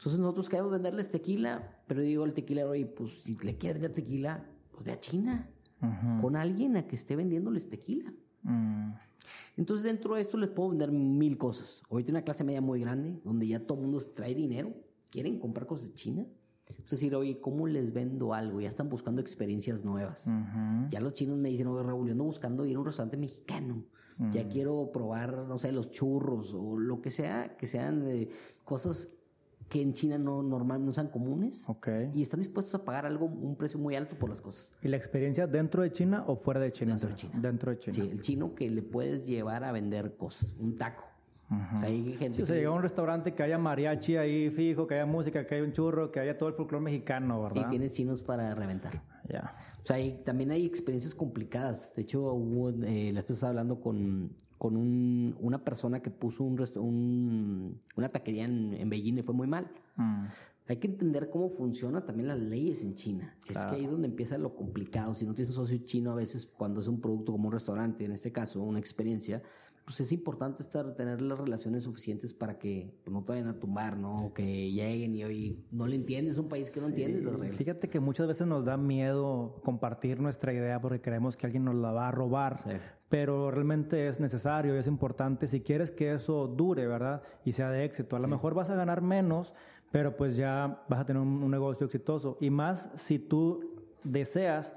Entonces nosotros queremos venderles tequila, pero digo el tequila, oye, pues si le quieres vender tequila, pues ve a China,
Ujú.
con alguien a que esté vendiéndoles tequila.
Mm.
Entonces dentro de esto les puedo vender mil cosas. Ahorita una clase media muy grande, donde ya todo el mundo trae dinero, quieren comprar cosas de China. Es decir, oye, ¿cómo les vendo algo? Ya están buscando experiencias nuevas.
Ujú.
Ya los chinos me dicen, oye, Raúl, yo ando buscando ir a un restaurante mexicano. Ya quiero probar, no sé, los churros o lo que sea, que sean eh, cosas que en China no normal no sean comunes.
Ok.
Y están dispuestos a pagar algo, un precio muy alto por las cosas.
¿Y la experiencia dentro de China o fuera de China?
Dentro de China.
Dentro de China.
Sí, el chino que le puedes llevar a vender cosas, un taco. O sea, hay gente
Sí, o sea,
que-
llega a un restaurante que haya mariachi ahí fijo, que haya música, que haya un churro, que haya todo el folclore mexicano,
y
¿verdad?
tienes chinos para reventar.
Ya.
O sea, hay- también hay experiencias complicadas. De hecho, hubo, eh, la estaba hablando con, con un- una persona que puso un, un- una taquería en, en Beijing y fue muy mal.
Mm.
Hay que entender cómo funcionan también las leyes en China. Es que ahí es donde empieza lo complicado. Si no tienes un socio chino, a veces cuando es un producto como un restaurante, en este caso, una experiencia, pues es importante estar, tener las relaciones suficientes para que pues, no te vayan a tumbar, ¿no? O que lleguen y hoy no le entiendes, es un país que no entiendes las reglas.
Fíjate que muchas veces nos da miedo compartir nuestra idea porque creemos que alguien nos la va a robar.
Sí.
Pero realmente es necesario y es importante si quieres que eso dure, ¿verdad? Y sea de éxito. A lo mejor vas a ganar menos, pero pues ya vas a tener un, un negocio exitoso. Y más si tú deseas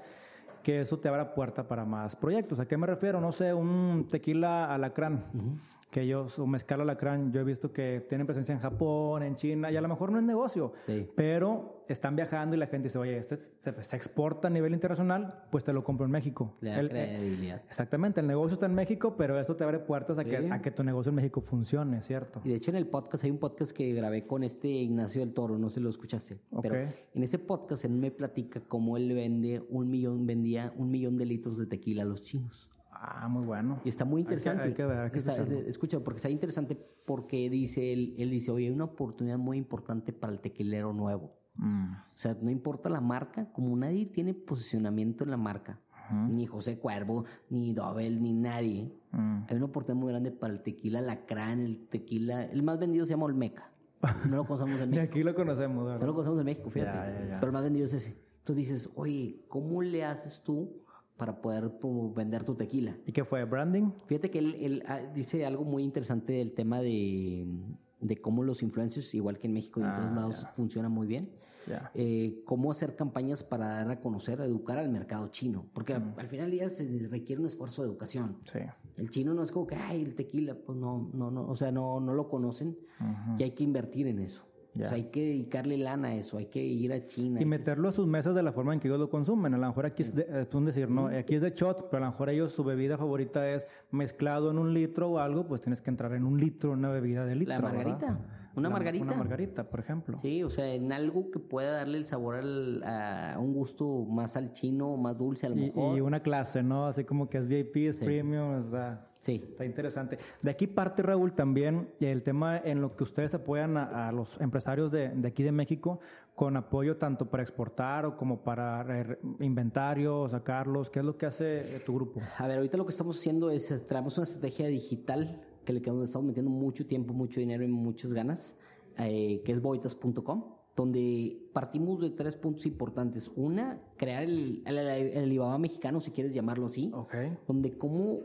que eso te abra puerta para más proyectos. ¿A qué me refiero? No sé, un tequila alacrán. Que ellos, o mezcal alacrán, yo he visto que tienen presencia en Japón, en China, y a lo mejor no es negocio,
Sí.
pero están viajando y la gente dice, oye, este se, se exporta a nivel internacional, pues te lo compro en México.
Le da
El- eh,
credibilidad.
Exactamente, el negocio está en México, pero esto te abre puertas a, que, a que tu negocio en México funcione, ¿cierto?
Y de hecho en el podcast, hay un podcast que grabé con este Ignacio del Toro, no sé si lo escuchaste. Pero en ese podcast él me platica cómo él vende un millón, vendía un millón de litros de tequila a los chinos.
Ah, muy bueno.
Y está muy interesante.
Hay que, hay que ver, hay que
Está- escucha, porque está interesante porque dice él, él dice, oye, hay una oportunidad muy importante para el tequilero nuevo.
Mm.
O sea, no importa la marca, como nadie tiene posicionamiento en la marca, ni José Cuervo, ni Dobel, ni nadie,
Mm.
hay una oportunidad muy grande para el tequila lacrán, el tequila, el más vendido se llama Olmeca. No lo conocemos en México.
aquí lo conocemos,
No
¿verdad?
lo conocemos en México, fíjate.
Ya, ya, ya.
Pero el más vendido es ese. Entonces dices, oye, ¿cómo le haces tú para poder como, vender tu tequila?
¿Y qué fue? ¿Branding?
Fíjate que él, él, ah, dice algo muy interesante del tema de, de cómo los influencers, igual que en México y en
Ah,
todos lados, funcionan muy bien.
Ya.
Eh, cómo hacer campañas para dar a conocer, educar al mercado chino. Porque
Mm.
al final del día se requiere un esfuerzo de educación.
Sí.
El chino no es como que, ay, el tequila, pues no, no, no, o sea, no, no lo conocen y hay que invertir en eso.
Ya.
O sea, hay que dedicarle lana a eso, hay que ir a China.
Y
que-
meterlo a sus mesas de la forma en que ellos lo consumen. A lo mejor aquí es, de, es un decir, no, aquí es de shot, pero a lo mejor ellos su bebida favorita es mezclado en un litro o algo, pues tienes que entrar en un litro, una bebida de litro.
La margarita,
¿verdad?
Una
La-
margarita.
Una margarita, por ejemplo.
Sí, o sea, en algo que pueda darle el sabor al- a un gusto más al chino, más dulce a lo
Y,
mejor.
y una clase, ¿no? Así como que es VIP, es premium, está,
Sí.
está interesante. De aquí parte, Raúl, también el tema en lo que ustedes apoyan a, a los empresarios de, de aquí de México con apoyo tanto para exportar o como para inventario, sacarlos. ¿Qué es lo que hace tu grupo?
A ver, ahorita lo que estamos haciendo es, traemos una estrategia digital que le estamos metiendo mucho tiempo, mucho dinero y muchas ganas, eh, que es boitas.com, donde partimos de tres puntos importantes. Una, crear el, el, el Alibaba mexicano, si quieres llamarlo así,
Ok.
donde cómo,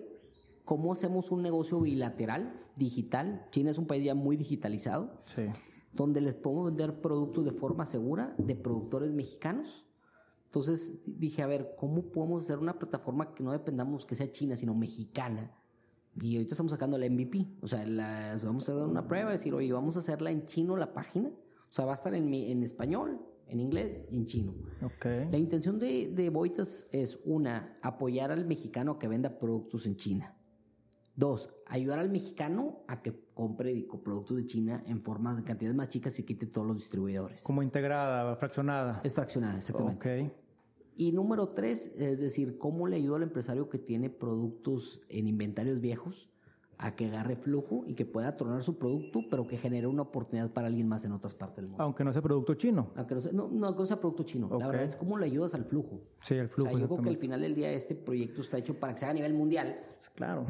cómo hacemos un negocio bilateral, digital. China es un país ya muy digitalizado.
Sí.
donde les podemos vender productos de forma segura de productores mexicanos. Entonces dije, a ver, ¿cómo podemos hacer una plataforma que no dependamos que sea china, sino mexicana? Y ahorita estamos sacando la MVP. O sea, vamos a dar una prueba, decir, oye, vamos a hacerla en chino la página. O sea, va a estar en, mi- en español, en inglés y en chino.
Ok.
La intención de, de Boitas es, una, apoyar al mexicano a que venda productos en China. Dos, ayudar al mexicano a que compre productos de China en forma de cantidades más chicas y quite todos los distribuidores.
Como integrada, fraccionada.
Es fraccionada, exactamente.
Ok.
Y número tres, es decir, cómo le ayuda al empresario que tiene productos en inventarios viejos a que agarre flujo y que pueda tronar su producto, pero que genere una oportunidad para alguien más en otras partes del mundo.
Aunque no sea producto chino.
A que no, sea, no, no, que no sea producto chino. La verdad es cómo le ayudas al flujo.
Sí,
O
flujo.
sea, yo creo que al final del día este proyecto está hecho para que se haga a nivel mundial,
Claro.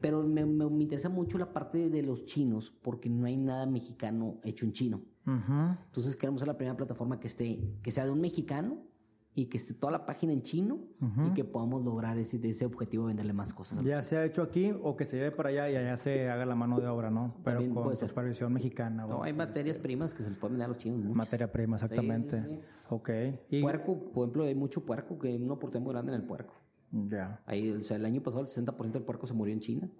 pero me, me- me interesa mucho la parte de, los chinos porque no hay nada mexicano hecho en chino. Entonces queremos ser la primera plataforma que esté, que sea de un mexicano y que esté toda la página en chino y que podamos lograr ese, ese objetivo de venderle más cosas.
Ya se ha hecho aquí o que se lleve para allá y allá se haga la mano de obra, ¿no? Pero
También
con supervisión mexicana.
No, hay materias primas que se les pueden vender a los chinos. muchas.
Materia prima, exactamente.
sí, sí.
Ok. Y
Puerco, por ejemplo, hay mucho puerco, que hay una oportunidad muy grande en el puerco.
ya.
Ahí, o sea, el año pasado el 60% del puerco se murió en China.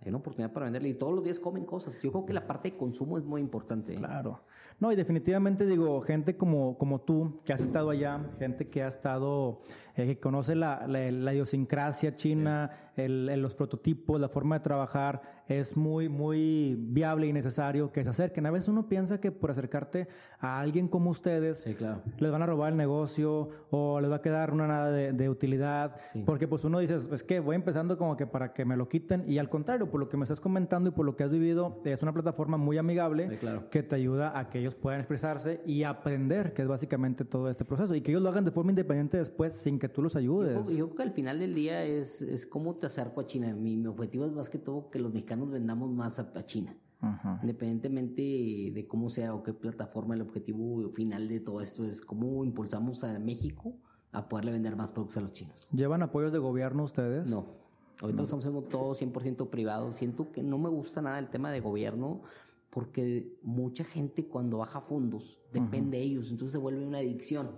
Hay una oportunidad para venderle y todos los días comen cosas. Yo creo que la parte de consumo es muy importante. ¿eh?
Claro. No, y definitivamente digo, gente como, como tú, que has estado allá, gente que ha estado, eh, que conoce la, la, la idiosincrasia china, el- el- los prototipos, la forma de trabajar, es muy, muy viable y necesario que se acerquen. A veces uno piensa que por acercarte a alguien como ustedes,
Sí, claro.
les van a robar el negocio o les va a quedar una nada de, de utilidad.
Sí.
Porque pues uno dice, es que voy empezando como que para que me lo quiten. Y al contrario, por lo que me estás comentando y por lo que has vivido, es una plataforma muy amigable
claro.
que te ayuda a que ellos puedan expresarse y aprender, que es básicamente todo este proceso. Y que ellos lo hagan de forma independiente después sin que tú los ayudes.
yo creo que al final del día es, es cómo te acerco a China. Mi, mi objetivo es más que todo que los mexicanos vendamos más a, a China.
Ajá.
Independientemente de cómo sea o qué plataforma, el objetivo final de todo esto es cómo impulsamos a México a poderle vender más productos a los chinos.
¿Llevan apoyos de gobierno ustedes?
No. Ahorita lo estamos haciendo todo 100% privado. Siento que no me gusta nada el tema de gobierno porque mucha gente cuando baja fondos depende de ellos, entonces se vuelve una adicción.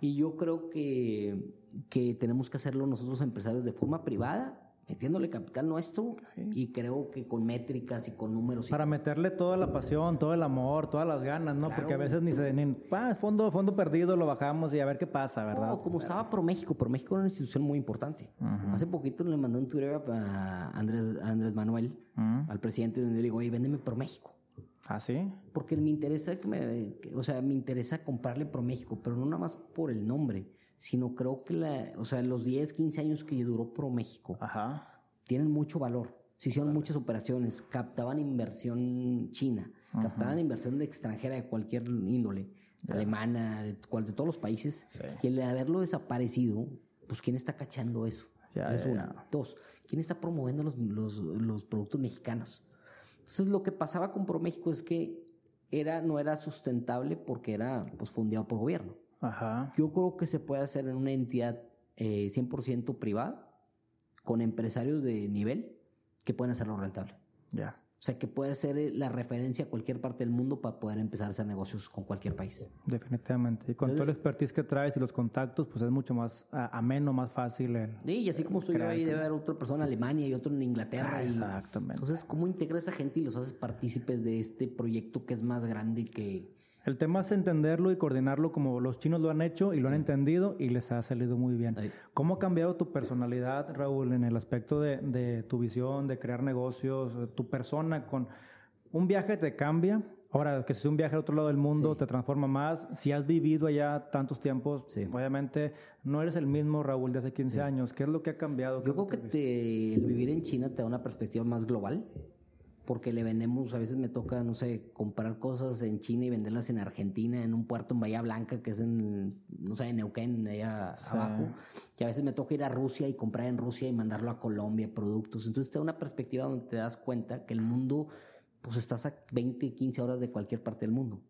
Y yo creo que, que tenemos que hacerlo nosotros empresarios de forma privada, metiéndole capital nuestro y creo que con métricas y con números. y-
Para meterle toda la pasión, todo el amor, todas las ganas, ¿no?
Claro.
Porque a veces ni se... Ni, ah, fondo, fondo perdido, lo bajamos y a ver qué pasa, ¿verdad?
No, como estaba ProMéxico, ProMéxico era una institución muy importante. Hace poquito le mandé un Twitter a Andrés, a Andrés Manuel,
Mm.
al presidente, donde le digo, oye, véndeme ProMéxico.
¿Ah, sí?
Porque me interesa que me, que- o sea, me interesa comprarle ProMéxico, pero no nada más por el nombre, sino creo que la, o sea, los 10, 15 años que duró Pro México
Ajá.
tienen mucho valor. Se hicieron muchas operaciones, captaban inversión china, captaban inversión de extranjera de cualquier índole, alemana, de, de todos los países.
Sí.
Y el de haberlo desaparecido, pues ¿quién está cachando eso?
Ya,
es
ya,
una. Dos, ¿quién está promoviendo los, los, los productos mexicanos? Entonces lo que pasaba con ProMéxico es que era, no era sustentable porque era pues, fondeado por gobierno.
Ajá.
Yo creo que se puede hacer en una entidad eh, 100% privada, con empresarios de nivel que pueden hacerlo rentable.
Ya.
O sea, que puede ser eh, la referencia a cualquier parte del mundo para poder empezar a hacer negocios con cualquier país.
Definitivamente. Y con
Entonces-
todo el expertise que traes y los contactos, pues es mucho más a- ameno, más fácil el...
Sí, y así como estoy yo ahí, debe haber otra persona en Alemania y otro en Inglaterra.
Ah,
y-
exactamente.
Entonces, ¿cómo integras a esa gente y los haces partícipes de este proyecto que es más grande que...
El tema es entenderlo y coordinarlo como los chinos lo han hecho y lo han entendido y les ha salido muy bien.
Ahí.
¿Cómo ha cambiado tu personalidad, Raúl, en el aspecto de, de tu visión, de crear negocios, tu persona con un viaje te cambia? Ahora, que si es un viaje al otro lado del mundo,
Sí.
te transforma más. Si has vivido allá tantos tiempos,
Sí.
obviamente no eres el mismo Raúl de hace 15 años. ¿Qué es lo que ha cambiado? ¿Qué
Yo creo que te- el vivir en China te da una perspectiva más global, porque le vendemos, a veces me toca, no sé, comprar cosas en China y venderlas en Argentina, en un puerto en Bahía Blanca, que es en, no sé, en Neuquén, allá
Sí.
abajo. Y a veces me toca ir a Rusia y comprar en Rusia y mandarlo a Colombia productos. Entonces te da una perspectiva donde te das cuenta que el mundo, pues estás a 20, 15 horas de cualquier parte del mundo.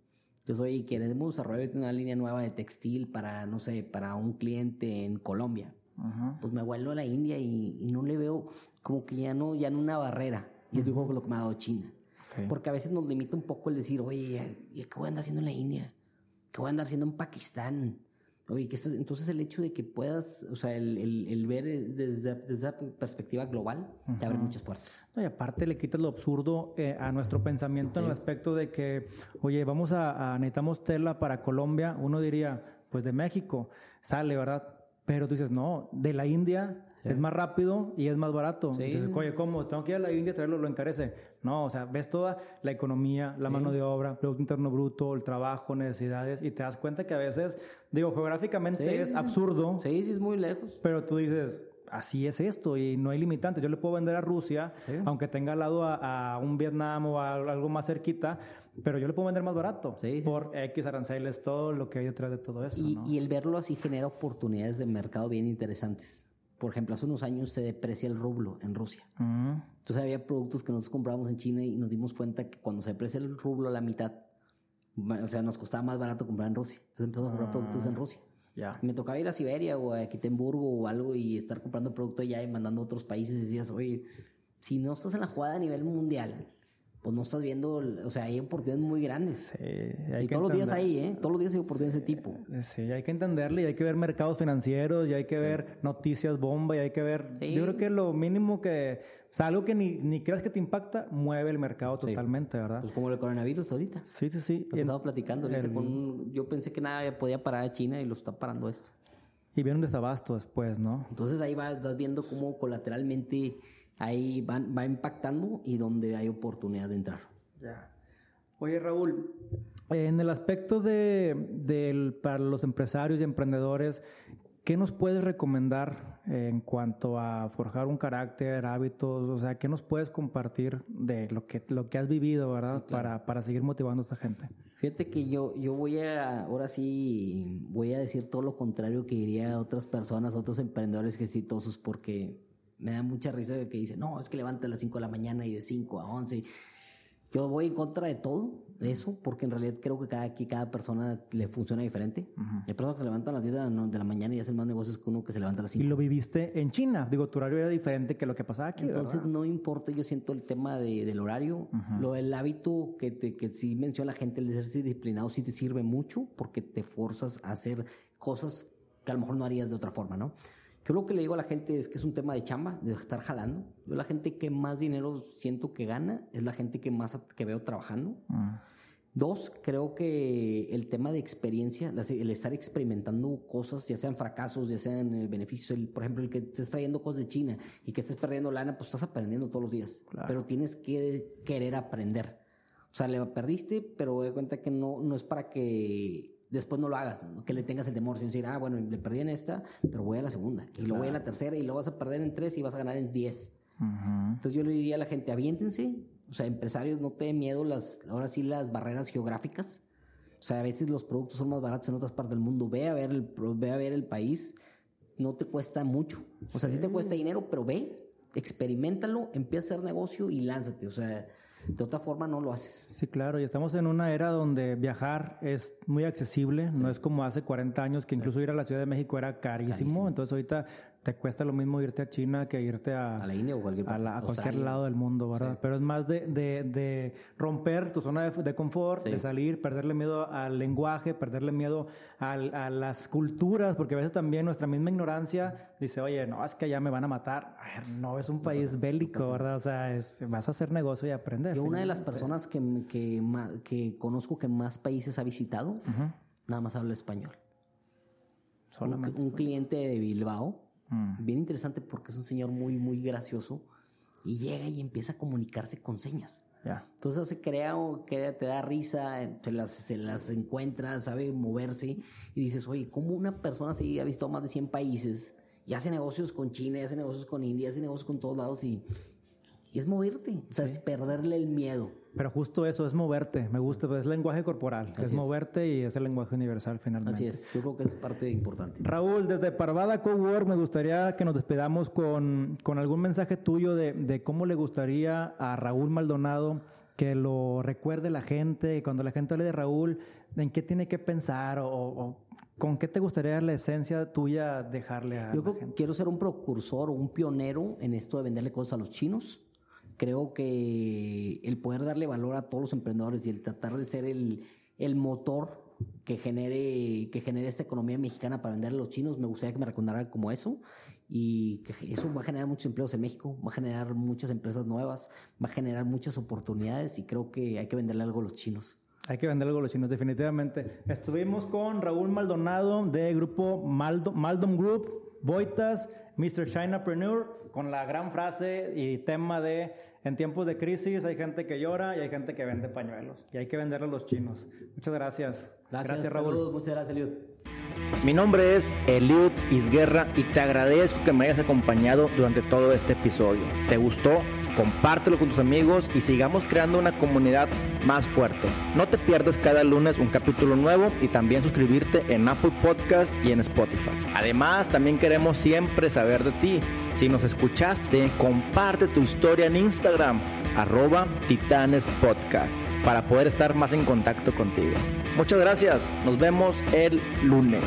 Yo soy, queremos desarrollar una línea nueva de textil para, no sé, para un cliente en Colombia
Ajá.
pues me vuelvo a la India y, y no le veo como que ya no, ya no una barrera. Y es digo lo que me ha dado China.
Ok.
Porque a veces nos limita un poco el decir, oye, ¿y qué voy a andar haciendo en la India? ¿Qué voy a andar haciendo en Pakistán? Oye, que esto- entonces el hecho de que puedas, o sea, el, el- el ver desde, desde esa perspectiva global te abre muchas puertas.
No, y aparte le quitas lo absurdo eh, a nuestro pensamiento en el aspecto de que, oye, vamos a, a- necesitamos tela para Colombia. Uno diría, pues de México sale, ¿verdad? Pero tú dices, no, de la India es más rápido y es más barato.
Sí.
Entonces, oye, ¿cómo? Tengo que ir a la India a traerlo, lo encarece. No, o sea, ves toda la economía, la mano de obra, Producto Interno Bruto, el trabajo, necesidades, y te das cuenta que a veces, digo, geográficamente es absurdo,
Sí, sí, es muy lejos.
pero tú dices, así es esto y no hay limitantes. Yo le puedo vender a Rusia, aunque tenga al lado a, a un Vietnam o a algo más cerquita, pero yo le puedo vender más barato
Sí, sí,
por X aranceles, todo lo que hay detrás de todo eso.
Y,
¿no?
y el verlo así genera oportunidades de mercado bien interesantes. Por ejemplo, hace unos años se deprecia el rublo en Rusia. Entonces había productos que nosotros comprábamos en China y nos dimos cuenta que cuando se deprecia el rublo a la mitad, o sea, nos costaba más barato comprar en Rusia. Entonces empezamos a comprar productos en Rusia.
Ya.
Me tocaba ir a Siberia o a Quitemburgo o algo y estar comprando producto allá y mandando a otros países decías, oye, si no estás en la jugada a nivel mundial, pues no estás viendo, o sea, hay oportunidades muy grandes.
Sí, hay
y
que
todos los días hay, ¿eh? Todos los días hay oportunidades de ese tipo.
Sí, hay que entenderle y hay que ver mercados financieros y hay que ver noticias bomba y hay que ver... Yo creo que lo mínimo que... O sea, algo que ni, ni creas que te impacta, mueve el mercado totalmente, ¿verdad?
Pues como el coronavirus ahorita.
Sí, sí, sí.
Lo que
Y-
estaba platicando ahorita
el-
con Yo pensé que nada podía parar a China y lo está parando esto.
Y viene un desabasto después, ¿no?
Entonces ahí vas, vas viendo cómo colateralmente ahí van, va impactando y donde hay oportunidad de entrar.
Ya. Oye, Raúl, en el aspecto de, del- para los empresarios y emprendedores, ¿qué nos puedes recomendar en cuanto a forjar un carácter, hábitos? O sea, ¿qué nos puedes compartir de lo que, lo que has vivido, verdad? para, para seguir motivando a esta gente.
Fíjate que yo, yo voy a, ahora sí, voy a decir todo lo contrario que diría otras personas, otros emprendedores exitosos, porque me da mucha risa que dicen, no, es que levanta a las 5 de la mañana y de 5 a 11. Yo voy en contra de todo eso, porque en realidad creo que cada, que cada persona le funciona diferente. Hay personas que se levantan a las 10 de la, mañana y hacen más negocios que uno que se levanta a las
Y
5.
lo viviste en China. Digo, tu horario era diferente que lo que pasaba aquí,
Entonces
¿verdad?
no importa, yo siento el tema de- del horario, lo del hábito que, te, que sí menciona la gente, el de ser disciplinado sí te sirve mucho porque te forzas a hacer cosas que a lo mejor no harías de otra forma, ¿no? Yo lo que le digo a la gente es que es un tema de chamba, de estar jalando. Yo la gente que más dinero siento que gana es la gente que más que veo trabajando.
Mm.
Dos, creo que el tema de experiencia, el estar experimentando cosas, ya sean fracasos, ya sean eh, beneficios, el, por ejemplo, el que estés trayendo cosas de China y que estés perdiendo lana, pues estás aprendiendo todos los días.
Claro.
Pero tienes que querer aprender. O sea, le perdiste, pero de cuenta que no, no es para que después no lo hagas, que le tengas el temor, sino decir, ah, bueno, le perdí en esta, pero voy a la segunda, y luego voy a la tercera, y luego vas a perder en tres y vas a ganar en diez. Entonces yo le diría a la gente, aviéntense, o sea, empresarios, no te den miedo las, ahora sí, las barreras geográficas. O sea, a veces los productos son más baratos en otras partes del mundo. Ve a ver el, ve a ver el país, no te cuesta mucho. O sea, sí te cuesta dinero, pero ve, experimentalo, empieza a hacer negocio y lánzate. O sea, de otra forma no lo haces.
Sí, claro, y estamos en una era donde viajar es muy accesible, no es como hace 40 años que incluso ir a la Ciudad de México era carísimo, entonces ahorita te cuesta lo mismo irte a China que irte a,
a la India o cualquier,
a, cualquier lado del mundo, ¿verdad? Pero es más de, de, de romper tu zona de, de confort, de salir, perderle miedo al lenguaje, perderle miedo al, a las culturas, porque a veces también nuestra misma ignorancia dice, oye, no, es que allá me van a matar. no, es un país bélico, ¿verdad? O sea, es, vas a hacer negocio y aprender.
Yo una de las personas que, que, que conozco que más países ha visitado, nada más habla español. Solamente. un cliente de Bilbao Mm. Bien interesante porque es un señor muy, muy gracioso y llega y empieza a comunicarse con señas. Entonces se crea, que te da risa, se las, se las encuentra, sabe moverse y dices, oye, ¿cómo una persona se ha visto más de 100 países y hace negocios con China, y hace negocios con India, hace negocios con todos lados y y es moverte, o sea, es perderle el miedo.
Pero justo eso, es moverte. Me gusta, es lenguaje corporal. es, moverte y es el lenguaje universal finalmente.
Así es, yo creo que es parte importante.
Raúl, desde Parvada Cowork me gustaría que nos despedamos con, con algún mensaje tuyo de, de, cómo le gustaría a Raúl Maldonado que lo recuerde la gente, cuando la gente hable de Raúl, en qué tiene que pensar o, con qué te gustaría la esencia tuya dejarle a
Yo quiero ser un precursor o un pionero en esto de venderle cosas a los chinos creo que el poder darle valor a todos los emprendedores y el tratar de ser el, el motor que genere, que genere esta economía mexicana para venderle a los chinos, me gustaría que me recordaran como eso y que eso va a generar muchos empleos en México, va a generar muchas empresas nuevas, va a generar muchas oportunidades y creo que hay que venderle algo a los chinos.
Hay que venderle algo a los chinos, definitivamente. Estuvimos con Raúl Maldonado de grupo Maldom Group, Boitas, Mr. Chinapreneur, con la gran frase y tema de en tiempos de crisis hay gente que llora y hay gente que vende pañuelos. Y hay que venderle a los chinos. Muchas gracias.
Gracias, Raúl. muchas gracias, Eliud.
Mi nombre es Eliud Isguerra y te agradezco que me hayas acompañado durante todo este episodio. ¿Te gustó? Compártelo con tus amigos y sigamos creando una comunidad más fuerte. No te pierdas cada lunes un capítulo nuevo y también suscribirte en Apple Podcast y en Spotify. Además, también queremos siempre saber de ti. Si nos escuchaste, comparte tu historia en Instagram, arroba Titanes Podcast, para poder estar más en contacto contigo. Muchas gracias, nos vemos el lunes.